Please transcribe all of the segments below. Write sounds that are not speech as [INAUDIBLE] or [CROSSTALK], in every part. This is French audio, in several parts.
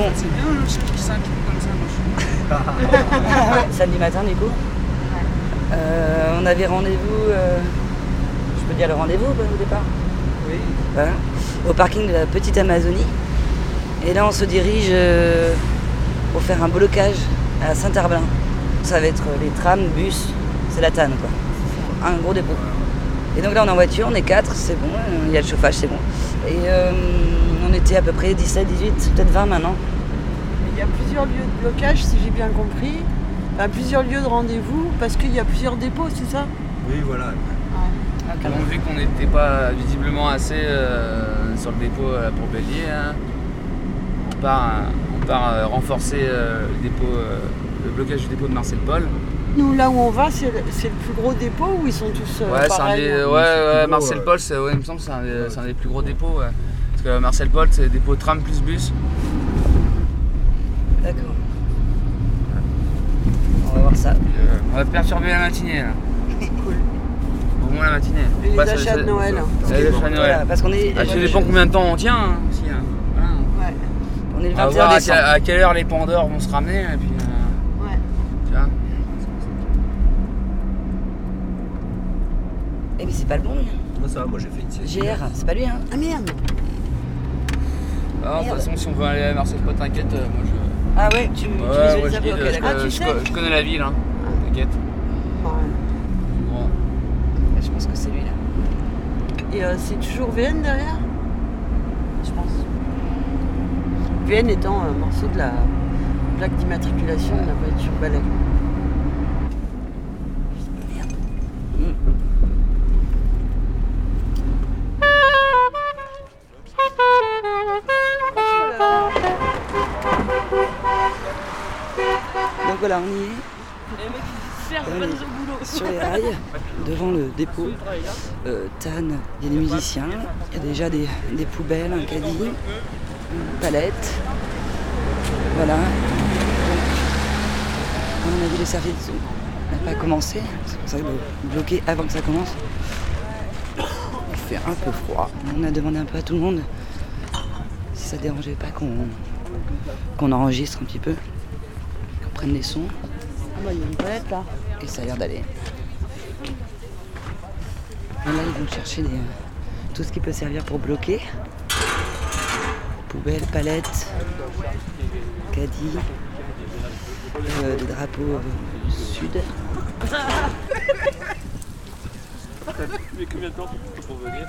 Bon. C'est bien le ski 5 comme ça, moi je [LAUGHS] Samedi matin, du coup. Euh, on avait rendez-vous. euh, je peux dire le rendez-vous quoi, au départ Oui. Voilà. Au parking de la Petite Amazonie. Et là, on se dirige euh, pour faire un blocage à Saint-Herblain. Ça va être les trams, bus, c'est la tanne, quoi. Un gros dépôt. Et donc là, on est en voiture, on est quatre, c'est bon, il y a le chauffage, c'est bon. Et euh, on était à peu près 17, 18, peut-être 20 maintenant. Il y a plusieurs lieux de blocage, si j'ai bien compris. Enfin, plusieurs lieux de rendez-vous, parce qu'il y a plusieurs dépôts, c'est ça? Oui, voilà. Bon, vu qu'on n'était pas visiblement assez euh, sur le dépôt euh, pour Bélier, hein, on part, euh, on part euh, renforcer euh, le, dépôt, euh, le blocage du dépôt de Marcel Paul. Nous, là où on va, c'est le, c'est le plus gros dépôt ou ils sont tous euh, Ouais, un pareils des, hein? ouais, c'est ouais, Marcel. Paul, c'est, ouais, il me semble que c'est un, des- c'est un des plus gros dépôts. ouais. Parce que Marcel Paul, c'est dépôt tram plus bus. D'accord. On va voir ça. Euh, on va perturber la matinée là. [LAUGHS] Cool. Au moins la matinée. Et les achats de Noël. Les achats de Noël. Voilà, parce qu'on est, Ah, ça dépend combien de temps on tient hein, aussi. hein. Voilà. Ouais, on est le On va 21 voir à, décembre. quelle- à quelle heure les pandores vont se ramener. Et puis, euh, ouais. tu vois. Eh mais c'est pas le bon, lui. Moi, ça va, moi j'ai fait une. GR, c'est pas lui, hein Ah merde Alors, de toute façon, si on veut aller à Marcel Paul, t'inquiète, euh, moi je. Ah ouais, tu, tu Ouais, je, d'accord. Ah, tu je- sais je connais la ville, hein. T'inquiète. Ouais. Bon. Je pense que c'est lui, là. Et euh, c'est toujours VN derrière? Je pense. VN étant un morceau de la plaque d'immatriculation de la voiture balai. On y est. On est sur les rails, devant le dépôt. Euh, Tannes, il y a des musiciens, il y a déjà des, des poubelles, un caddie, une palette. Voilà. Donc, à mon avis, le service n'a pas commencé. C'est pour ça que de bloquer avant que ça commence. Il fait un peu froid. On a demandé un peu à tout le monde si ça dérangeait pas qu'on qu'on enregistre un petit peu, qu'on prenne des sons. Ah bah il y a une palette là. Et ça a l'air d'aller. Et là, ils vont chercher des- tout ce qui peut servir pour bloquer. Poubelle, palette, caddie, euh, des drapeaux euh, sud. Mais combien de temps pour venir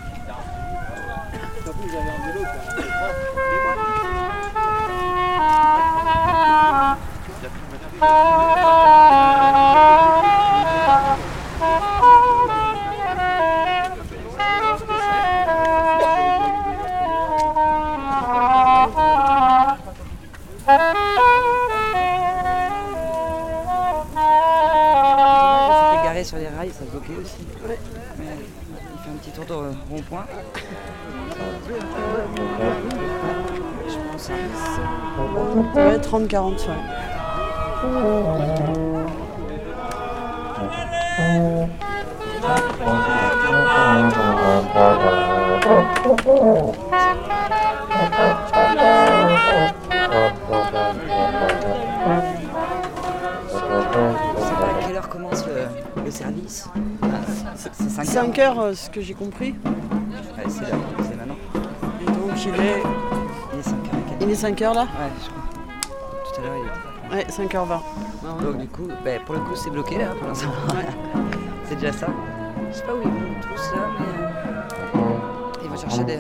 sur les rails, ça bloquait aussi. Mais il fait un petit tour de rond-point. Je pense à Ouais, 30-40, ouais. Je sais pas à quelle heure commence le, le service. Ah, C'est 5 heures. 5 heures, euh, ce que j'ai compris. Ouais, c'est maintenant. Et donc il est, Il est 5 heures et quelques. il est 5 heures là Ouais, je crois. Ouais, 5h20. Donc du coup, bah, pour le coup, c'est bloqué là pour l'instant. [LAUGHS] c'est déjà ça. Je sais pas où ils vont tous là, mais euh, ils vont chercher des.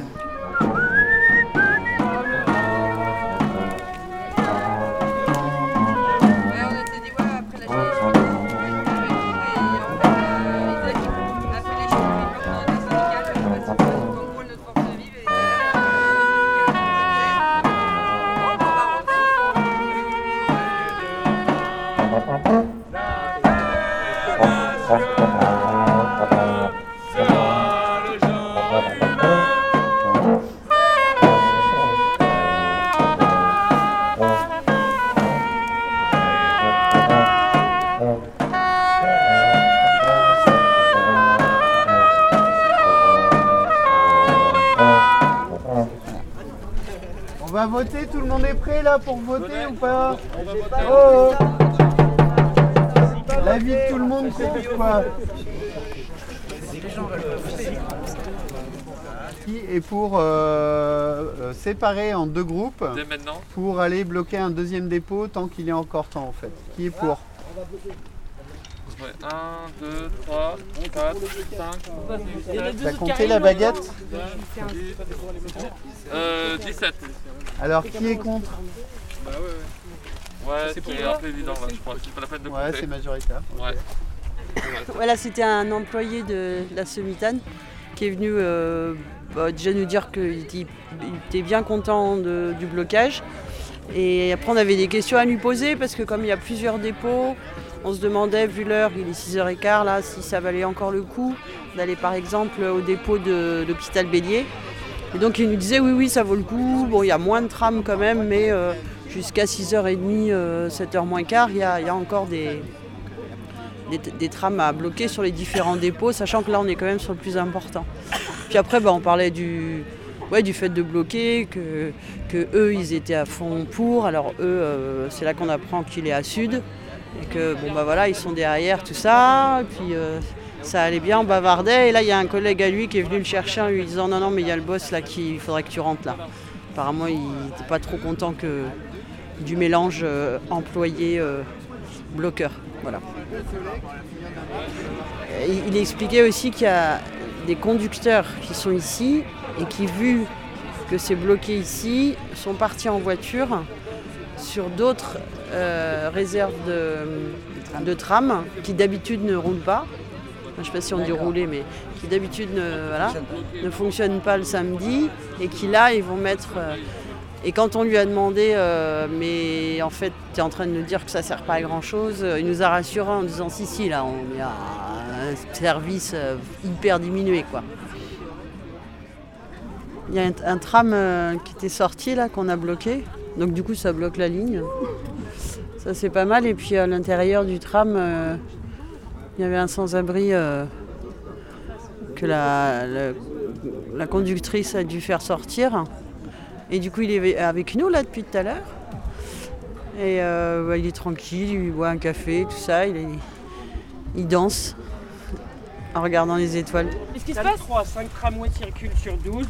Va voter, tout le monde est prêt là pour voter ou pas Oh La vie de tout le monde compte quoi. Qui est pour euh, euh, séparer en deux groupes pour aller bloquer un deuxième dépôt tant qu'il y a encore temps en fait? Qui est pour? Ouais, 1, 2, 3, 4, 5, T'as compté la baguette euh, 17. Alors qui est contre Bah ouais, ouais. Ouais, c'est un peu évident là, je crois. C'est pas la peine de Ouais, c'est majoritaire. Ouais. Voilà, c'était un employé de la Semitane qui est venu euh, bah, déjà nous dire qu'il était, il était bien content de- du blocage. Et après, on avait des questions à lui poser parce que comme il y a plusieurs dépôts, on se demandait, vu l'heure, il est 6h15 là, si ça valait encore le coup d'aller par exemple au dépôt de l'hôpital Bélier. Et donc il nous disait oui oui ça vaut le coup, bon il y a moins de trams quand même, mais euh, jusqu'à 6h30, euh, 7h moins quart, il y a, il y a encore des, des, trams à bloquer sur les différents dépôts, sachant que là on est quand même sur le plus important. Puis après bah, on parlait du, fait de bloquer, que, que eux ils étaient à fond pour, alors eux euh, c'est là qu'on apprend qu'il est à sud, et que bon bah voilà ils sont derrière tout ça, et puis euh, ça allait bien, on bavardait, et là il y a un collègue à lui qui est venu le chercher en lui disant non non mais il y a le boss là qui il faudrait que tu rentres là. Apparemment il n'était pas trop content que du mélange euh, employé-bloqueur. voilà. Euh, Il, il expliquait aussi qu'il y a des conducteurs qui sont ici et qui, vu que c'est bloqué ici, sont partis en voiture sur d'autres euh, réserves de, de tram qui d'habitude ne roulent pas. Enfin, je ne sais pas si on dit rouler, mais qui d'habitude ne, voilà, ne fonctionnent pas le samedi et qui là, ils vont mettre. euh, et quand on lui a demandé, euh, mais en fait, tu es en train de nous dire que ça sert pas à grand chose, il nous a rassuré en disant si, si, là, on à un service hyper diminué, quoi. Il y a un, un tram qui était sorti, là, qu'on a bloqué. Donc, du coup, ça bloque la ligne. Ça, c'est pas mal. Et puis, à l'intérieur du tram, euh, il y avait un sans-abri euh, que la, la- la conductrice a dû faire sortir. Et du coup, il est avec nous là depuis tout à l'heure. Et euh, bah, il est tranquille, il boit un café, tout ça. Il, est- il danse en regardant les étoiles. Qu'est-ce qui se passe? 3, 5 tramways circulent sur 12.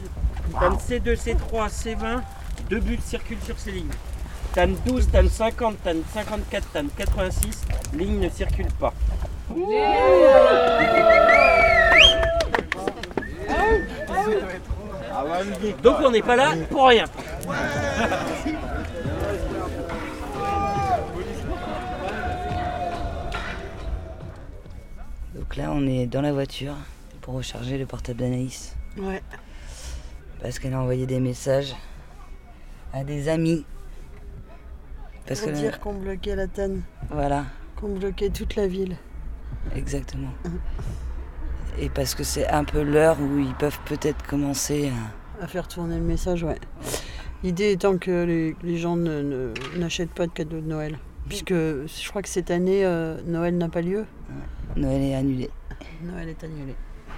TAN C2, C3, C20, deux bus circulent sur ces lignes. TAN 12, TAN 50, TAN 54, TAN 86, ligne ne circule pas. Donc on n'est pas là pour rien. Donc là, on est dans la voiture pour recharger le portable d'Anaïs. Ouais. Parce qu'elle a envoyé des messages à des amis. Parce Pour que dire qu'on bloquait la voilà, qu'on bloquait toute la ville. exactement. Et parce que c'est un peu l'heure où ils peuvent peut-être commencer à... À faire tourner le message, ouais. L'idée étant que les, les gens ne- ne- n'achètent pas de cadeaux de Noël. Puisque je crois que cette année, euh, Noël n'a pas lieu. Noël est annulé. Noël est annulé.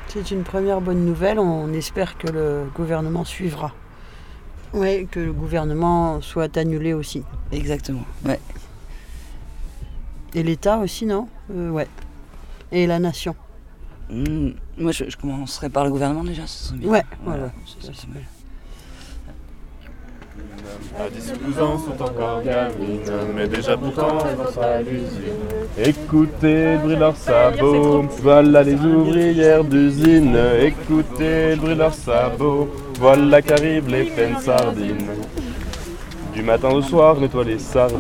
C'est une première bonne nouvelle. On espère que le gouvernement suivra. Oui, que le gouvernement soit annulé aussi. Exactement. Ouais. Et l'État aussi, non? Euh, Ouais. Et la nation. Hmm, Moi, je, je commencerai par le gouvernement déjà, ce serait bien. Ouais, Voilà. ouais. Ça. À 12 ans sont encore gamines, mais déjà pourtant elles en sont à l'usine. Écoutez le bruit de leurs sabots, voilà les ouvrières d'usine. Écoutez le bruit de leurs sabots, voilà qu'arrivent les peines sardines. Du matin au soir, nettoie les sardines,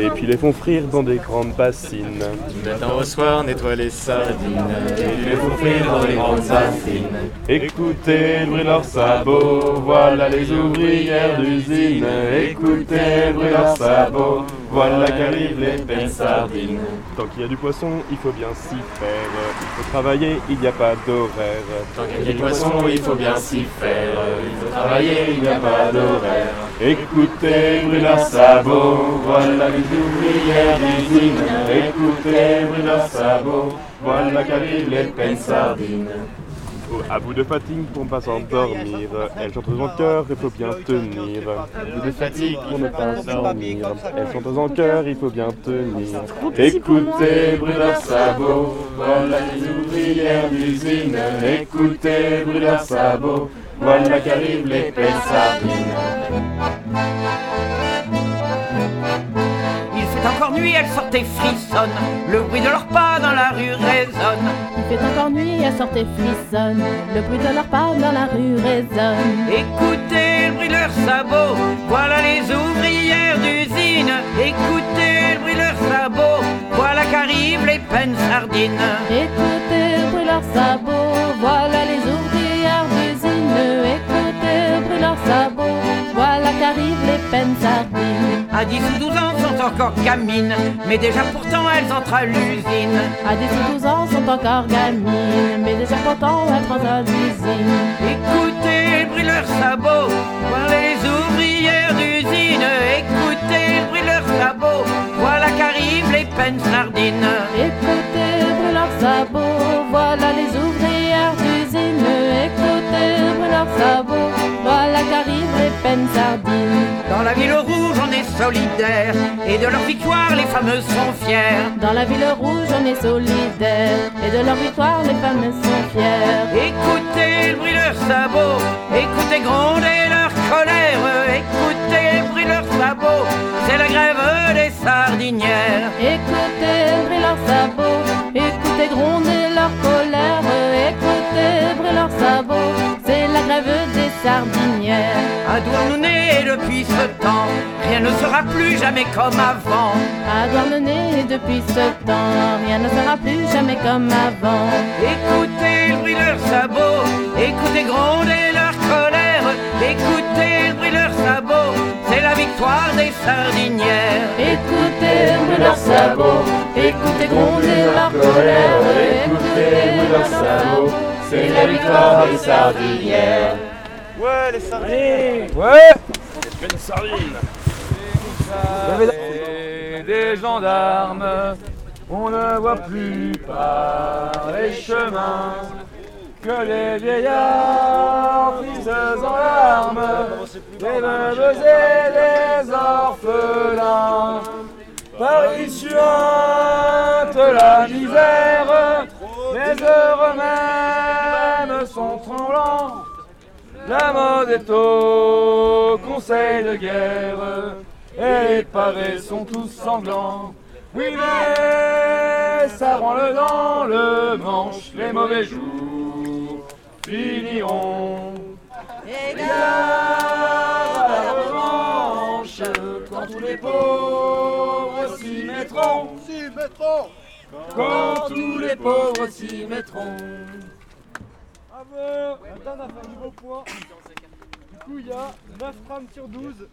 et puis les font frire dans des grandes bassines. Du matin au soir, nettoie les sardines, et puis les font frire dans des grandes bassines. Écoutez le bruit de leurs sabots, voilà les ouvrières d'usine. Écoutez le bruit de leurs sabots, voilà qu'arrivent les peines sardines. Tant qu'il y a du poisson, il faut bien s'y faire. Il faut travailler, il n'y a pas d'horaire. Tant qu'il y a du poisson, il faut bien s'y faire. Il faut travailler, il n'y a pas d'horaire. Écoutez leurs sabots, voilà les ouvrières d'usine. Écoutez leurs sabots, voilà qu'arrivent les peines sardines. À bout de fatigue pour ne pas s'endormir, elles sont en cœur, il faut bien tenir. À bout de fatigue pour ne pas s'endormir, elles en cœur, il faut bien tenir. Écoutez, bruit leurs sabots, voilà les ouvrières d'usine. Écoutez, bruit leurs sabots, voilà qu'arrivent les pelles sardines. encore nuit, elles sortent et frissonnent. Le bruit de leurs pas dans la rue résonne. Fait encore nuit, elles sortent et frissonnent. Le bruit de leurs pas dans la rue résonne. Écoutez le bruit de leurs sabots. Voilà les ouvrières d'usine. Écoutez le bruit de leurs sabots. Voilà qu'arrivent les peines sardines. Écoutez le bruit de leurs sabots. Voilà les ouvrières d'usine. Écoutez le bruit de leurs sabots. Voilà qu'arrivent les peines sardines. À 10 ou 12 ans sont encore gamines, mais déjà pourtant elles entrent à l'usine. À 10 ou 12 ans sont encore gamines, mais déjà pourtant elles entrent à l'usine. Écoutez de leurs sabots, voilà les ouvrières d'usine. Écoutez de leurs sabots, voilà qu'arrivent les peines sardines. Écoutez de leurs sabots, voilà les ouvrières d'usine. Écoutez de leurs sabots, voilà qu'arrivent les peines sardines. Dans la ville rouge, on est solidaire et de leur victoire, les fameux sont fiers. Dans la ville rouge, on est solidaire et de leur victoire, les fameux sont fiers. Écoutez le bruit de leurs sabots, écoutez gronder leur colère, écoutez le bruit de leurs sabots, c'est la grève des sardinières. Écoutez le bruit de leurs sabots, écoutez gronder leur colère, écoutez de leurs sabots, c'est la grève des sardinières. À Douarnenez, depuis ce temps, rien ne sera plus jamais comme avant. À Douarnenez, depuis ce temps, rien ne sera plus jamais comme avant. Écoutez le bruit de leurs sabots, écoutez gronder leur colère, écoutez le bruit de leurs sabots, c'est la victoire des sardinières. Écoutez le bruit de leurs sabots, écoutez gronder leur colère, Écoutez le bruit de leurs sabots, c'est la victoire des sardinières. Ouais, les sardines. Ouais. Une sardine Et des gendarmes, on ne voit plus par les chemins que les vieillards prises en larmes, les veuves et les orphelins. Paris suinte la misère, les heureux même sont tremblants. La mode est au conseil de guerre et les pavés sont tous sanglants. Oui, mais ça rend le dans le manche, les mauvais jours finiront. Et à la revanche, quand tous les pauvres s'y mettront, quand tous les pauvres s'y mettront. Bravo Nathan a fait du beau point. Du coup, il y a 9 trams sur 12,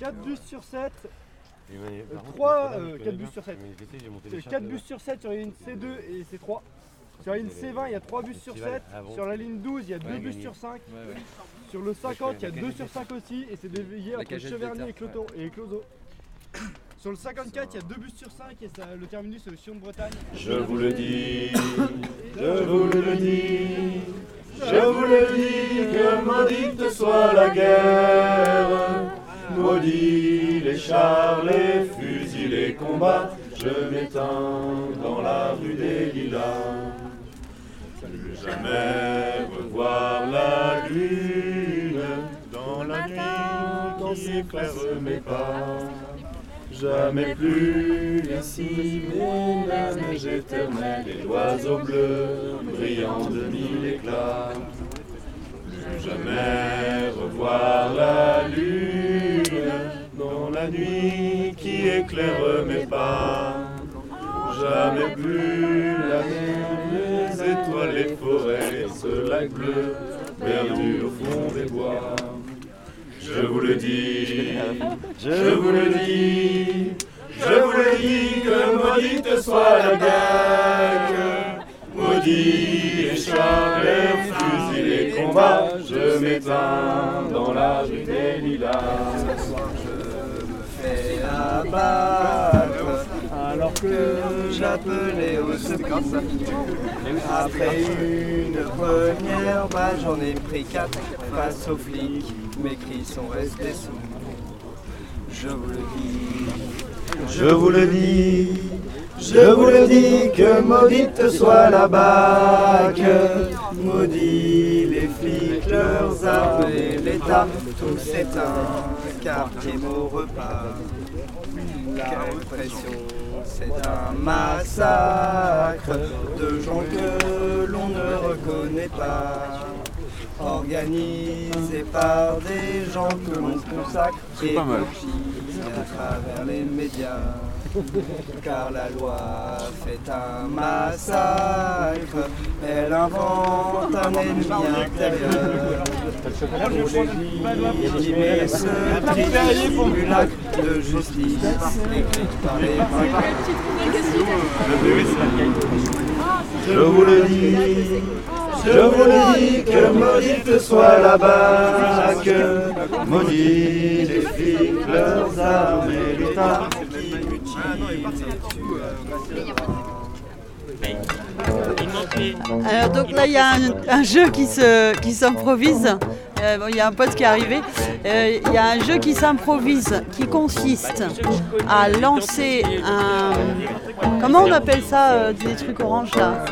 4 bus sur 7, 3, 4 bus sur 7. 4 bus sur 7 sur ligne C2 et C3. Sur la ligne C20, il y a 3 bus sur 7. Sur la ligne 12, il y a 2 bus sur 5. Sur le 50, il y a 2 sur 5 aussi. Et c'est dévié entre Cheverny et, Cloto, et Clozo. [COUGHS] Sur le 54, il y a 2 bus sur 5 et ça- le terminus c'est au Sion de Bretagne. Je vous le dis, je vous le dis, je vous le dis, que maudite soit la guerre. Maudit les chars, les fusils, les combats, je m'éteins dans la rue des Lilas. Plus jamais revoir la lune dans la nuit qui éclaire mes pas. Jamais plus ici mais la neige éternelle et l'oiseau bleu brillant de mille éclats. Plus jamais revoir la lune dans la nuit qui éclaire mes pas. Jamais plus les forêts, ce lac bleu perdu au fond des bois. Je vous le dis, je vous le dis, je vous le dis, que maudite soit la guerre, maudit les fusils, les combats, je m'éteins dans la rue des lilas. abattre, alors que j'appelais au secours. Après une première balle, j'en ai pris quatre face aux flics. Mes cris sont restés sourds. Je vous le dis, je vous le dis, je vous le dis que maudite soit la bac, maudit les flics, leurs armes et l'État, tout un quartier mon repas. La répression, c'est un massacre de gens que l'on ne reconnaît pas. Organisé par des gens que l'on consacre et à travers les médias. Car la loi fait un massacre, elle invente un ennemi intérieur. Légitimer ce simulacre de justice écrite par les Je vous le dis, je vous le dis, que maudite soit la bac, maudit les flics, leurs armes et l'État Alors donc là il y a un, jeu qui se qui s'improvise. Euh, Il y a un pote qui est arrivé. Euh, Il y a un jeu qui s'improvise qui consiste à lancer un comment on appelle ça euh, des trucs oranges là?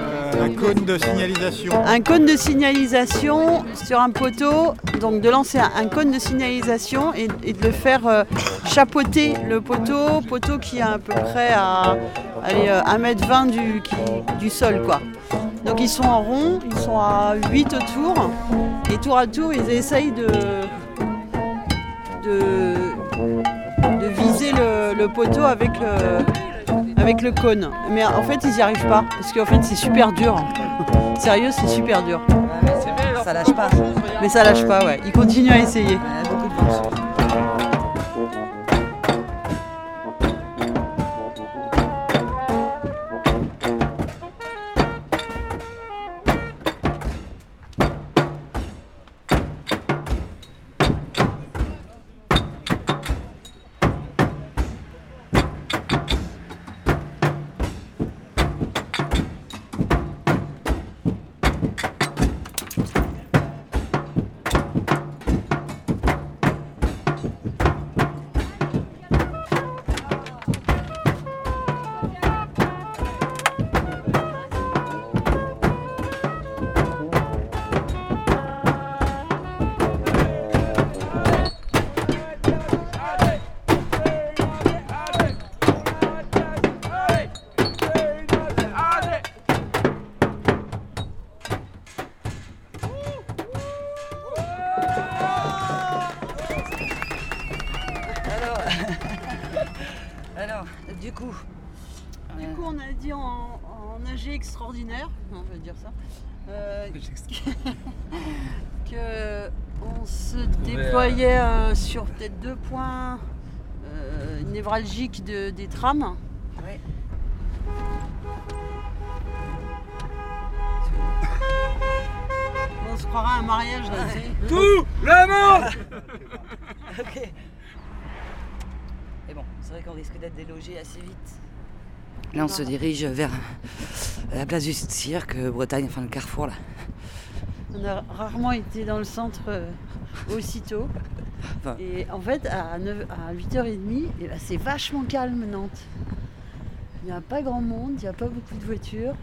Un cône de signalisation. un cône de signalisation sur un poteau, donc de lancer un, un cône de signalisation et, et de le faire euh, chapeauter le poteau, poteau qui est à peu près à allez, euh, 1m20 du, qui- du sol quoi. Donc ils sont en rond, ils sont à 8 autour et tour à tour ils essayent de, de, de viser le, le poteau avec le, avec le cône. Mais en fait ils n'y arrivent pas parce qu'en fait c'est super dur. [LAUGHS] Sérieux c'est super dur. Ça lâche pas. Mais ça lâche pas ouais, ils continuent à essayer. [LAUGHS] Alors, du coup, Du coup, on a dit en, en AG extraordinaire, on va dire ça, euh, [LAUGHS] [LAUGHS] que on se déployait euh, sur peut-être deux points euh, névralgiques de- des trams. Ouais. On se croirait à un mariage là. Tout le monde ok. Et bon, c'est vrai qu'on risque d'être délogé assez vite. Là, on se dirige vers la place du cirque, Bretagne, enfin le carrefour là. On a rarement été dans le centre euh, aussitôt. Enfin. Et en fait, à, 9 à 8h30, eh ben, c'est vachement calme Nantes. Il n'y a pas grand monde, il n'y a pas beaucoup de voitures.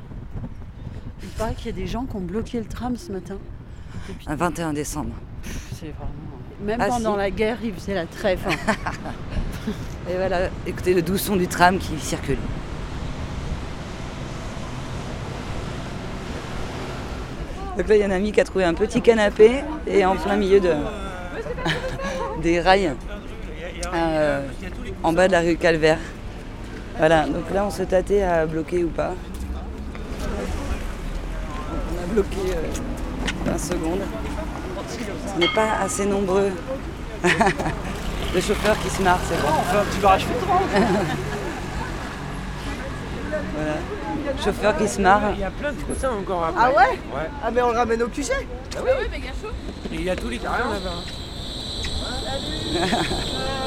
Il paraît qu'il y a des gens qui ont bloqué le tram ce matin. Depuis- Un 21 décembre. C'est vraiment. Même Ah, pendant si. la guerre, ils faisaient la trêve. hein. [LAUGHS] Et voilà, écoutez le doux son du tram qui circule. Donc là, il y a un ami qui a trouvé un petit canapé et en plein milieu de... [LAUGHS] des rails euh, en bas de la rue Calvaire. Voilà, donc là, on se tâtait à bloquer ou pas. On a bloqué euh, 20 secondes. On n'est pas assez nombreux. [LAUGHS] Le chauffeur qui se marre, c'est bon. On fait un petit barrage filtrant. [LAUGHS] Voilà. Chauffeur qui se marre. Il y a plein de coussins encore après. Ah ouais Ouais. Ah mais on le ramène au QG Et il y a tous les coussins là-bas. [LAUGHS]